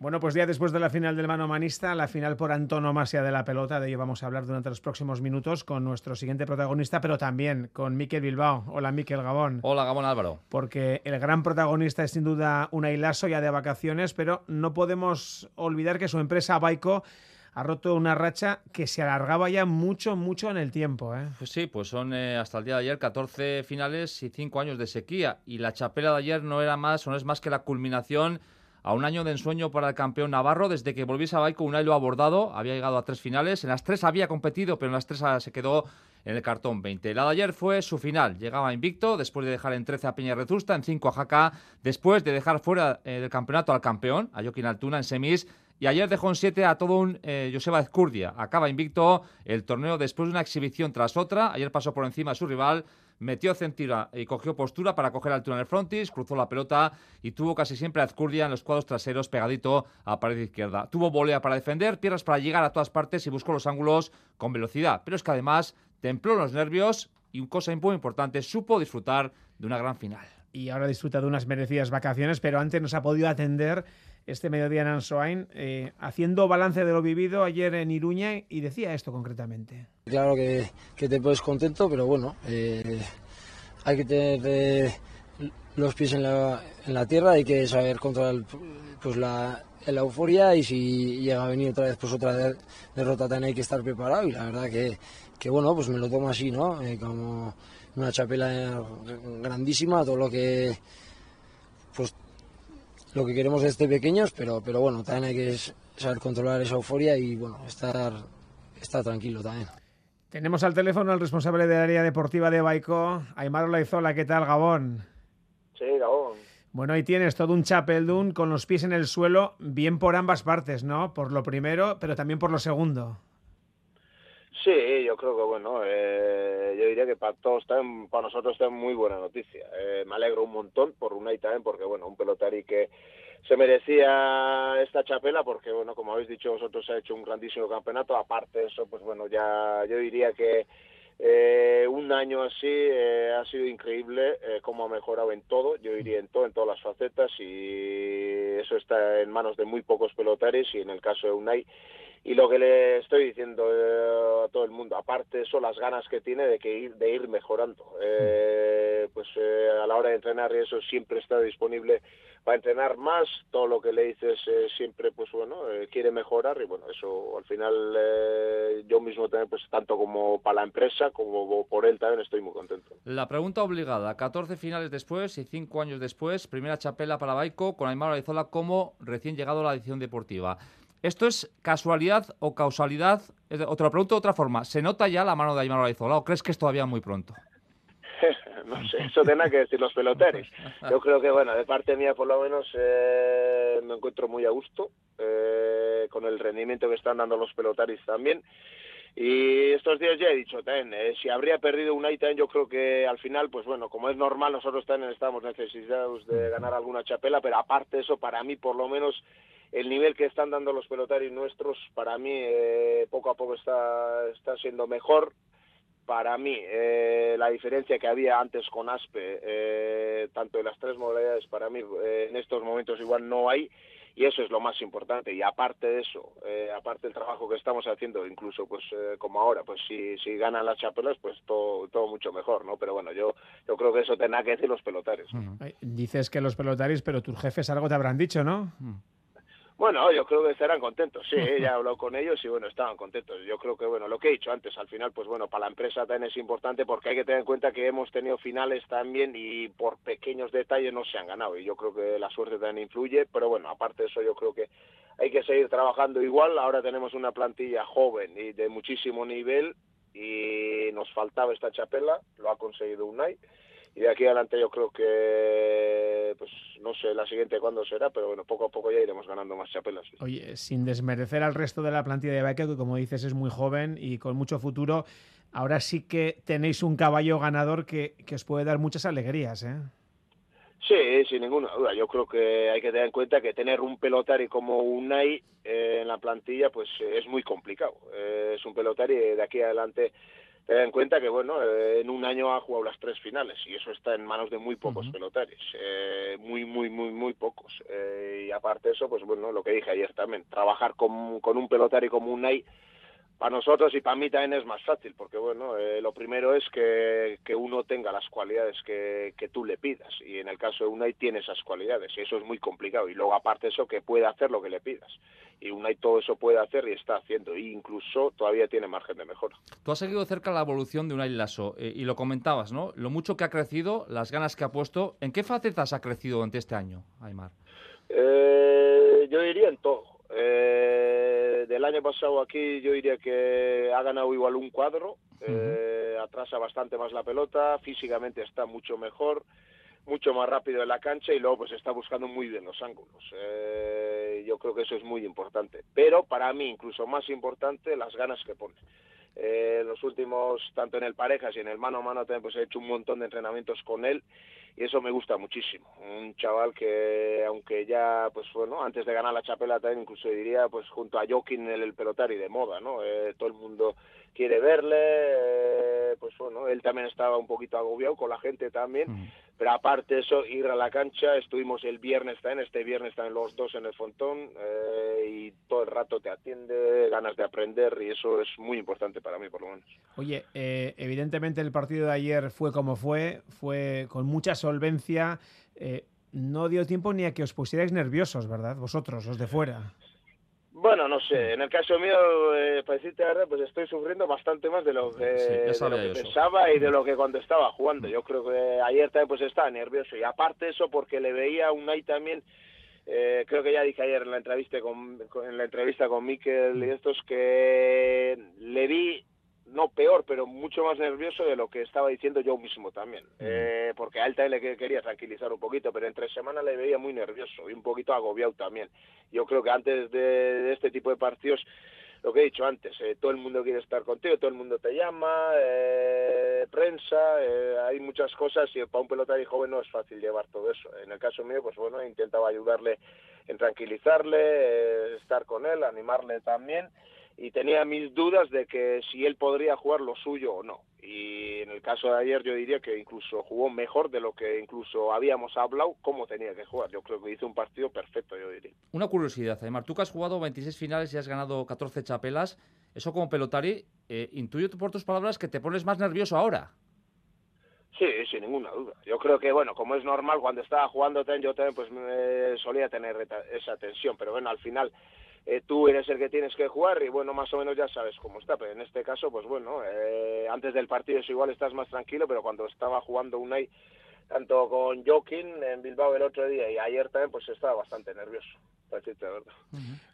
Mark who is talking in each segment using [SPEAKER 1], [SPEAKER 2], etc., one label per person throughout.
[SPEAKER 1] Bueno, pues ya después de la final del mano manista, la final por antonomasia de la pelota, de ello vamos a hablar durante los próximos minutos con nuestro siguiente protagonista, pero también con Miquel Bilbao. Hola, Miquel Gabón.
[SPEAKER 2] Hola, Gabón Álvaro.
[SPEAKER 1] Porque el gran protagonista es sin duda una Ilaso ya de vacaciones, pero no podemos olvidar que su empresa Baico ha roto una racha que se alargaba ya mucho, mucho en el tiempo. ¿eh?
[SPEAKER 2] Pues sí, pues son eh, hasta el día de ayer 14 finales y 5 años de sequía. Y la chapela de ayer no era más o no es más que la culminación a un año de ensueño para el campeón navarro. Desde que volviese a Baico, Unai lo ha abordado, había llegado a tres finales. En las tres había competido, pero en las tres se quedó en el cartón 20. La de ayer fue su final. Llegaba invicto después de dejar en 13 a Peña Rezusta, en 5 a Jaca, después de dejar fuera eh, del campeonato al campeón, a Joaquín Altuna en semis y ayer dejó en 7 a todo un eh, Joseba Ezcurdia. Acaba invicto el torneo después de una exhibición tras otra. Ayer pasó por encima a su rival, metió centira y cogió postura para coger altura en el frontis, cruzó la pelota y tuvo casi siempre a Ezcurdia en los cuadros traseros pegadito a pared izquierda. Tuvo volea para defender, piernas para llegar a todas partes y buscó los ángulos con velocidad. Pero es que además templó los nervios y, cosa muy importante, supo disfrutar de una gran final.
[SPEAKER 1] Y ahora disfruta de unas merecidas vacaciones, pero antes nos ha podido atender este mediodía en Ansoain, eh, haciendo balance de lo vivido ayer en Iruña y decía esto concretamente.
[SPEAKER 3] Claro que, te puedes contento, pero bueno, eh, hay que tener eh, los pies en la, en la, tierra, hay que saber controlar pues la, euforia y si llega a venir otra vez pues otra derrota también hay que estar preparado y la verdad que, bueno, pues me lo tomo así, ¿no? como una chapela grandísima, todo lo que lo que queremos desde pequeños, pero, pero bueno, también hay que saber controlar esa euforia y bueno, estar, estar tranquilo también.
[SPEAKER 1] Tenemos al teléfono al responsable del área deportiva de Baico, Aymar Laizola. ¿Qué tal, Gabón?
[SPEAKER 4] Sí, Gabón.
[SPEAKER 1] Bueno, ahí tienes todo un chapeldún con los pies en el suelo, bien por ambas partes, ¿no? Por lo primero, pero también por lo segundo.
[SPEAKER 4] Sí, yo creo que bueno, eh, yo diría que para todos también, para nosotros está muy buena noticia. Eh, me alegro un montón por Unai también, porque bueno, un pelotari que se merecía esta chapela, porque bueno, como habéis dicho vosotros, ha hecho un grandísimo campeonato. Aparte de eso, pues bueno, ya yo diría que eh, un año así eh, ha sido increíble eh, cómo ha mejorado en todo, yo diría en todo, en todas las facetas y eso está en manos de muy pocos pelotaris y en el caso de Unai y lo que le estoy diciendo eh, a todo el mundo, aparte de eso, las ganas que tiene de que ir, de ir mejorando. Eh, pues eh, a la hora de entrenar y eso siempre está disponible para entrenar más, todo lo que le dices siempre, pues bueno, quiere mejorar y bueno, eso al final yo mismo también, pues tanto como para la empresa como por él también estoy muy contento.
[SPEAKER 2] La pregunta obligada, 14 finales después y 5 años después, primera chapela para Baico con Aymar Arizola como recién llegado a la edición deportiva. ¿Esto es casualidad o causalidad? O te lo pregunto de otra forma. ¿Se nota ya la mano de Aymar Olaizola o crees que es todavía muy pronto?
[SPEAKER 4] no sé, eso tendrá que decir los peloteros. Yo creo que, bueno, de parte mía por lo menos eh, me encuentro muy a gusto eh, con el rendimiento que están dando los pelotaris también. Y estos días ya he dicho también, eh, si habría perdido un también yo creo que al final, pues bueno, como es normal, nosotros también estamos necesitados de ganar alguna chapela, pero aparte de eso, para mí por lo menos el nivel que están dando los pelotarios nuestros para mí eh, poco a poco está, está siendo mejor. Para mí, eh, la diferencia que había antes con Aspe, eh, tanto en las tres modalidades, para mí en estos momentos igual no hay y eso es lo más importante. Y aparte de eso aparte del trabajo que estamos haciendo incluso pues como ahora pues si, si ganan las chapelas pues todo, todo mucho mejor no pero bueno yo yo creo que eso tendrá que decir los pelotarios.
[SPEAKER 1] Dices que los pelotarios pero tus jefes algo te habrán dicho no
[SPEAKER 4] bueno, yo creo que estarán contentos, sí, ya he hablado con ellos y bueno, estaban contentos. Yo creo que, bueno, lo que he dicho antes, al final, pues bueno, para la empresa también es importante porque hay que tener en cuenta que hemos tenido finales también y por pequeños detalles no se han ganado y yo creo que la suerte también influye, pero bueno, aparte de eso yo creo que hay que seguir trabajando igual. Ahora tenemos una plantilla joven y de muchísimo nivel y nos faltaba esta chapela, lo ha conseguido UNAI y de aquí adelante yo creo que, pues no sé la siguiente cuándo será, pero bueno, poco a poco ya iremos ganando más chapelas.
[SPEAKER 1] Oye, sin desmerecer al resto de la plantilla de Baker, que como dices es muy joven y con mucho futuro, ahora sí que tenéis un caballo ganador que, que os puede dar muchas alegrías, ¿eh?
[SPEAKER 4] Sí, sin ninguna duda. Yo creo que hay que tener en cuenta que tener un pelotari como Unai eh, en la plantilla pues es muy complicado. Eh, es un pelotari de aquí adelante ten en cuenta que bueno eh, en un año ha jugado las tres finales y eso está en manos de muy pocos pelotaris eh, muy muy muy muy pocos eh, y aparte de eso pues bueno lo que dije ayer también trabajar con, con un pelotari como un Unai para nosotros y para mí también es más fácil, porque bueno, eh, lo primero es que, que, uno tenga las cualidades que, que, tú le pidas, y en el caso de Unai tiene esas cualidades, y eso es muy complicado, y luego aparte eso que puede hacer lo que le pidas, y Unai todo eso puede hacer y está haciendo, e incluso todavía tiene margen de mejora.
[SPEAKER 2] Tú has seguido cerca la evolución de Unai Lasso, eh, y lo comentabas, ¿no? Lo mucho que ha crecido, las ganas que ha puesto, ¿en qué facetas ha crecido durante este año, Aymar?
[SPEAKER 4] Eh, yo diría en todo. Año pasado aquí yo diría que ha ganado igual un cuadro, eh, atrasa bastante más la pelota, físicamente está mucho mejor, mucho más rápido en la cancha y luego pues está buscando muy bien los ángulos. Eh, yo creo que eso es muy importante. Pero para mí incluso más importante las ganas que pone. Eh, los últimos, tanto en el parejas y en el mano a mano también, pues he hecho un montón de entrenamientos con él y eso me gusta muchísimo. Un chaval que, aunque ya, pues bueno, antes de ganar la chapela también incluso diría, pues junto a Jokin el, el pelotari de moda, ¿no? Eh, todo el mundo quiere verle, eh, pues bueno, él también estaba un poquito agobiado con la gente también, mm. pero aparte de eso, ir a la cancha, estuvimos el viernes también, este viernes están los dos en el Fontón eh, y todo el rato te atiende, ganas de aprender y eso es muy importante para mí por lo menos.
[SPEAKER 1] Oye, eh, evidentemente el partido de ayer fue como fue, fue con mucha solvencia, eh, no dio tiempo ni a que os pusierais nerviosos, ¿verdad? Vosotros, los de fuera.
[SPEAKER 4] Bueno, no sé, en el caso mío, eh, para decirte la verdad, pues estoy sufriendo bastante más de lo que,
[SPEAKER 2] sí,
[SPEAKER 4] de lo que pensaba y de lo que cuando estaba jugando. Yo creo que ayer también pues estaba nervioso. Y aparte eso porque le veía un Unai también, eh, creo que ya dije ayer en la entrevista con, en la entrevista con Mikel y estos que le vi no peor, pero mucho más nervioso de lo que estaba diciendo yo mismo también. Eh, porque a él también le quería tranquilizar un poquito, pero entre semanas le veía muy nervioso y un poquito agobiado también. Yo creo que antes de, de este tipo de partidos, lo que he dicho antes, eh, todo el mundo quiere estar contigo, todo el mundo te llama, eh, prensa, eh, hay muchas cosas y para un pelotari joven no es fácil llevar todo eso. En el caso mío, pues bueno, intentaba ayudarle en tranquilizarle, eh, estar con él, animarle también y tenía mis dudas de que si él podría jugar lo suyo o no. Y en el caso de ayer yo diría que incluso jugó mejor de lo que incluso habíamos hablado cómo tenía que jugar. Yo creo que hizo un partido perfecto, yo diría.
[SPEAKER 2] Una curiosidad, Aymar, tú que has jugado 26 finales y has ganado 14 chapelas, eso como pelotari, eh, intuyo por tus palabras que te pones más nervioso ahora.
[SPEAKER 4] Sí, sin ninguna duda. Yo creo que, bueno, como es normal, cuando estaba jugando yo también pues me solía tener esa tensión, pero bueno, al final eh, tú eres el que tienes que jugar y bueno, más o menos ya sabes cómo está, pero en este caso, pues bueno, eh, antes del partido es igual estás más tranquilo, pero cuando estaba jugando Unai, tanto con Joaquín en Bilbao el otro día y ayer también, pues estaba bastante nervioso, para decirte verdad.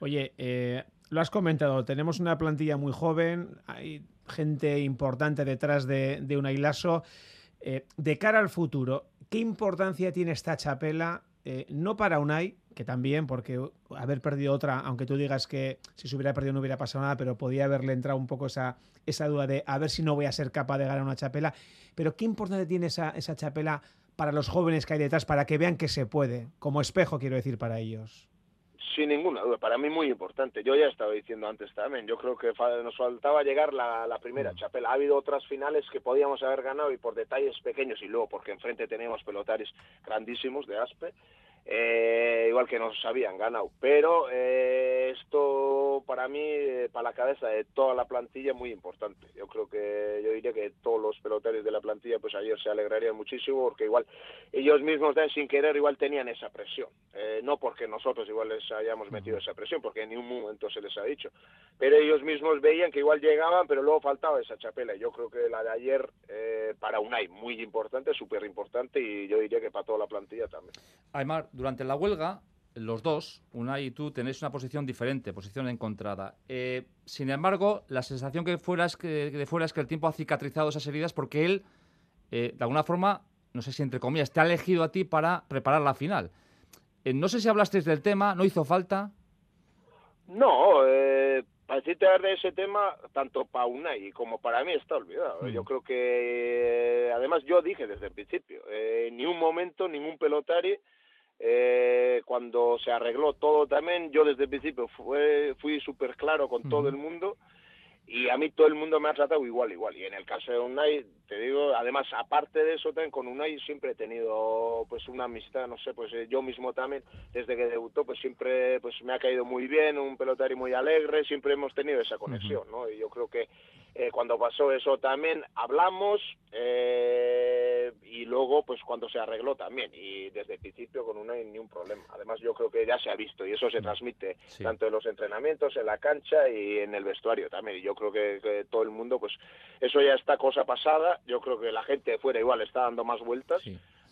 [SPEAKER 1] Oye, eh, lo has comentado, tenemos una plantilla muy joven, hay gente importante detrás de, de Unai Lasso. Eh, de cara al futuro, ¿qué importancia tiene esta chapela eh, no para Unai, que también, porque haber perdido otra, aunque tú digas que si se hubiera perdido no hubiera pasado nada, pero podía haberle entrado un poco esa, esa duda de a ver si no voy a ser capaz de ganar una chapela. Pero qué importante tiene esa, esa chapela para los jóvenes que hay detrás, para que vean que se puede, como espejo quiero decir para ellos.
[SPEAKER 4] Sin ninguna duda, para mí muy importante. Yo ya estaba diciendo antes también, yo creo que nos faltaba llegar la, la primera chapela. Ha habido otras finales que podíamos haber ganado y por detalles pequeños y luego porque enfrente teníamos pelotaris grandísimos de Aspe, eh, igual que nos habían ganado. Pero eh, esto para mí, eh, para la cabeza de toda la plantilla, muy importante. Yo creo que yo diría que todos los peloteros de la plantilla, pues ayer se alegrarían muchísimo porque igual ellos mismos sin querer igual tenían esa presión. Eh, no porque nosotros igual les hayamos metido esa presión, porque en ningún momento se les ha dicho. Pero ellos mismos veían que igual llegaban, pero luego faltaba esa chapela. Yo creo que la de ayer eh, para Unai muy importante, súper importante y yo diría que para toda la plantilla también.
[SPEAKER 2] Aymar, durante la huelga, los dos, Unai y tú, tenéis una posición diferente, posición encontrada. Eh, sin embargo, la sensación que fuera es que, de fuera es que el tiempo ha cicatrizado esas heridas porque él, eh, de alguna forma, no sé si entre comillas, te ha elegido a ti para preparar la final. Eh, no sé si hablasteis del tema, ¿no hizo falta?
[SPEAKER 4] No, eh, para decirte de ese tema, tanto para Unai como para mí está olvidado. Yo creo que, además, yo dije desde el principio, eh, ni un momento, ningún pelotari eh, cuando se arregló todo también, yo desde el principio fue, fui súper claro con todo el mundo y a mí todo el mundo me ha tratado igual, igual. Y en el caso de Unai, te digo, además, aparte de eso, también con Unai siempre he tenido pues una amistad, no sé, pues eh, yo mismo también, desde que debutó, pues siempre pues me ha caído muy bien, un pelotario muy alegre, siempre hemos tenido esa conexión, ¿no? Y yo creo que eh, cuando pasó eso también hablamos eh, y luego pues cuando se arregló también y desde el principio con Unai ni un problema. Además yo creo que ya se ha visto y eso se transmite tanto en los entrenamientos, en la cancha y en el vestuario también. Y yo creo que, todo el mundo, pues eso ya está cosa pasada. Yo creo que la gente fuera igual está dando más vueltas.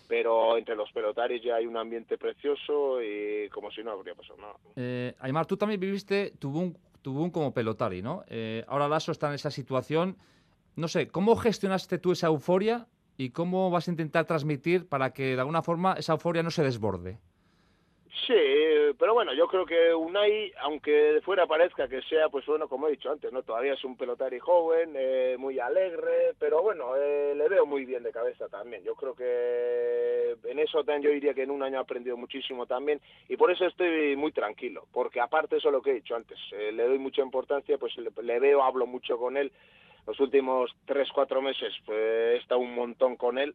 [SPEAKER 4] Pero entre los pelotaris ya hay un ambiente precioso y como si no habría pasado nada.
[SPEAKER 2] Eh, Aymar, tú también viviste tu boom, tu como pelotari, ¿no? Eh, ahora Lasso está en esa situación. No sé, ¿cómo gestionaste tú esa euforia y cómo vas a intentar transmitir para que de alguna forma esa euforia no se desborde?
[SPEAKER 4] Sí, pero bueno, yo creo que Unai, aunque de fuera parezca que sea, pues bueno, como he dicho antes, no todavía es un pelotari joven, eh, muy alegre, pero bueno, eh, le veo muy bien de cabeza también. Yo creo que en eso también yo diría que en un año ha aprendido muchísimo también y por eso estoy muy tranquilo, porque aparte eso lo que he dicho antes, eh, le doy mucha importancia, pues le, le, veo, hablo mucho con él. Los últimos tres, cuatro meses pues, he estado un montón con él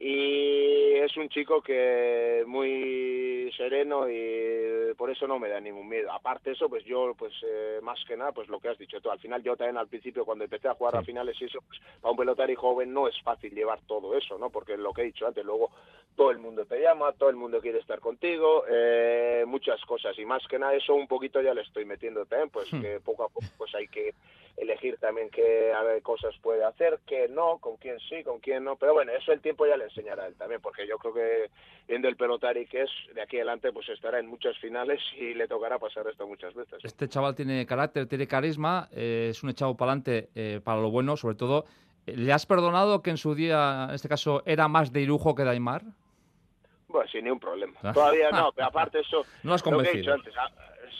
[SPEAKER 4] y es un chico que muy sereno y por eso no me da ningún miedo. Aparte de eso, pues yo, pues eh, más que nada, pues lo que has dicho tú, al final yo también al principio cuando empecé a jugar a finales y eso, pues para un pelotari joven no es fácil llevar todo eso, ¿no? Porque lo que he dicho antes, luego todo el mundo te llama, todo el mundo quiere estar contigo, eh, muchas cosas y más que nada eso un poquito ya le estoy metiendo también, pues hmm. que poco a poco pues hay que elegir también qué cosas puede hacer, qué no, con quién sí, con quién no. Pero bueno, eso el tiempo ya le enseñará a él también, porque yo creo que viendo el pelotari que es, de aquí adelante pues estará en muchas finales y le tocará pasar esto muchas veces.
[SPEAKER 2] Este chaval tiene carácter, tiene carisma, eh, es un echado para adelante eh, para lo bueno, sobre todo. ¿Le has perdonado que en su día, en este caso, era más de Irujo que de Aymar?
[SPEAKER 4] Bueno, sin ningún problema. Ah. Todavía no, pero aparte eso...
[SPEAKER 2] No has convencido.
[SPEAKER 4] Antes, ah,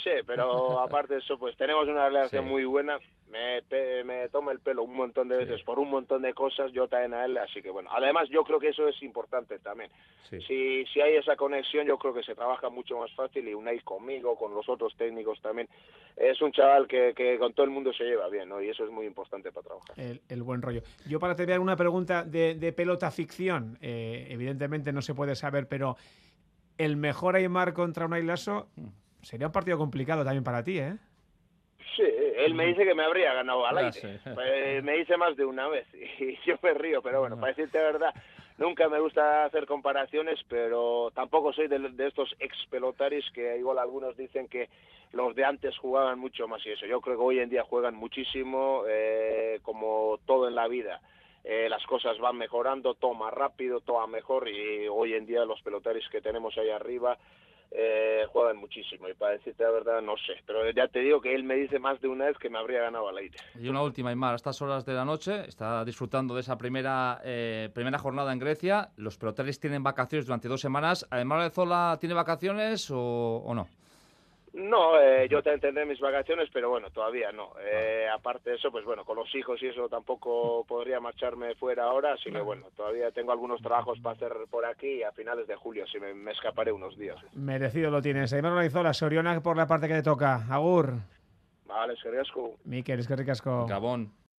[SPEAKER 4] sí, pero aparte de eso, pues tenemos una relación muy buena me, me toma el pelo un montón de veces por un montón de cosas, yo también a él, así que bueno, además yo creo que eso es importante también. Si, si hay esa conexión, yo creo que se trabaja mucho más fácil y Unai conmigo, con los otros técnicos también, es un chaval que, que con todo el mundo se lleva bien, ¿no? Y eso es muy importante para trabajar.
[SPEAKER 1] El, buen rollo. Yo para tener una pregunta de, de pelota ficción, eh, evidentemente no se puede saber, pero el mejor Aymar contra Unai Lasso mm. Sería un partido complicado también para ti, ¿eh?
[SPEAKER 4] Sí, él me dice que me habría ganado al aire. Pues, me dice más de una vez y yo me río, pero bueno, para decirte la verdad, nunca me gusta hacer comparaciones, pero tampoco soy de, estos ex pelotaris que igual algunos dicen que los de antes jugaban mucho más y eso. Yo creo que hoy en día juegan muchísimo, eh, como todo en la vida. Eh, las cosas van mejorando, todo más rápido, todo mejor y hoy en día los pelotaris que tenemos ahí arriba eh, juegan muchísimo y para decirte la verdad no sé, pero ya te digo que él me dice más de una vez que me habría ganado al aire.
[SPEAKER 2] Y una última, Aymar, a estas horas de la noche está disfrutando de esa primera, eh, primera jornada en Grecia, los peloteros tienen vacaciones durante dos semanas, ¿Aymar Zola tiene vacaciones o no?
[SPEAKER 4] No, eh, yo te tendré mis vacaciones, pero bueno, todavía no. Eh, aparte de eso, pues bueno, con los hijos y eso tampoco podría marcharme fuera ahora, así que bueno, todavía tengo algunos trabajos para hacer por aquí y a finales de julio, si me, escaparé unos días.
[SPEAKER 1] Merecido lo tienes. Aymar la Soriona por la parte que te toca. Agur.
[SPEAKER 4] Vale, es que
[SPEAKER 1] Miquel, es que ricasco.
[SPEAKER 2] Gabón.